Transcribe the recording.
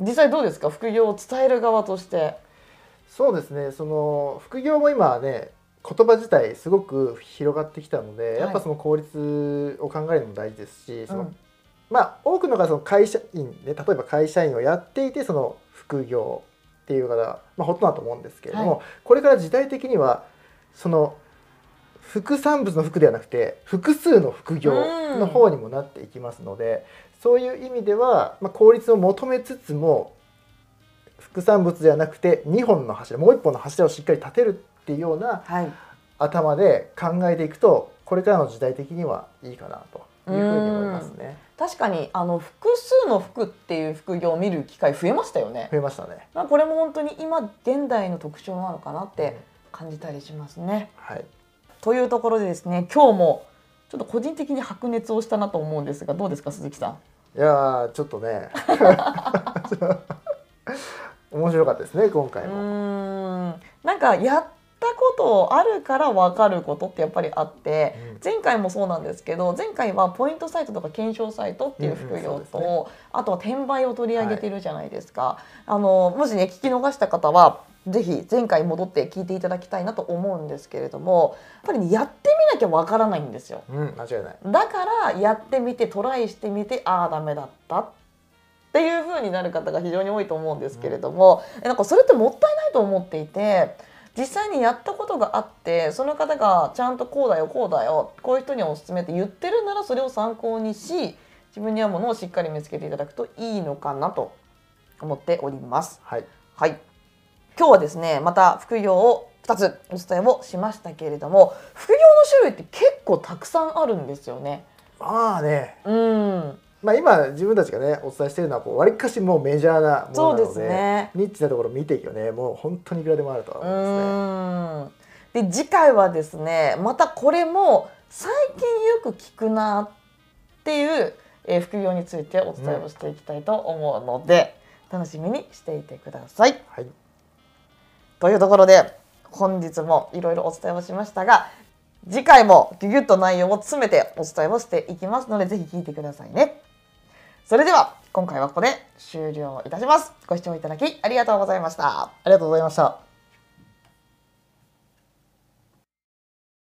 実際どうですか？副業を伝える側として。そうですね。その副業も今ね言葉自体すごく広がってきたので、い。やっぱその効率を考えるのも大事ですし、そのうんまあ多くの方その会社員ね例えば会社員をやっていてその副業っていう方が、まあ、ほとんどだと思うんですけれども、はこれから時代的にはその副産物の副ではなくて複数の副業の方にもなっていきますので、そういう意味では、まあ、効率を求めつつも副産物ではなくて2本の柱もう1本の柱をしっかり立てるっていうようなはい頭で考えていくとこれからの時代的にはいいかなというふうに思いますね。確かにあの複数の服っていう副業を見る機会増えましたよね増えましたね。まあこれも本当に今現代の特徴なのかなって感じたりしますねはい。というところでですね今日もちょっと個人的に白熱をしたなと思うんですがどうですか鈴木さん？いやーちょっとね。面白かったですね今う回も。ーん。なんかやったことあるから分かることってやっぱりあって、うん。前回もそうなんですけど前回はポイントサイトとか検証サイトっていう副業と、あとは転売を取り上げてるじゃないですか、あのもしね聞き逃した方はぜひ前回戻って聞いていただきたいなと思うんですけれどもやっぱりねやってみなきゃわからないんですよ。うん間違いない。だからやってみてトライしてみてああダメだったっていう風になる方が非常に多いと思うんですけれども、えなんかそれってもったいないと思っていて実際にやったことがあってその方がちゃんとこうだよこうだよこういう人にはおすすめって言ってるならそれを参考にし自分に合うものをしっかり見つけていただくといいのかなと思っております。はい。はい。今日はですね、また副業を2つお伝えをしましたけれども、副業の種類って結構たくさんあるんですよね。まあね、うん。まあ今自分たちがねお伝えしているのはこう割かしもうメジャーなものなので、すね。ニッチなところ見ていくよねもう本当にいくらでもあると思いますね。ん。で次回はですね、またこれも最近よく聞くなっていう、えー副業についてお伝えをしていきたいと思うので、楽しみにしていてください。はい。というところで本日もいろいろお伝えをしましたが次回もギュギュッと内容を詰めてお伝えをしていきますのでぜひ聞いてくださいね。それでは今回はここで終了いたします。ご視聴いただきありがとうございました。ありがとうございました。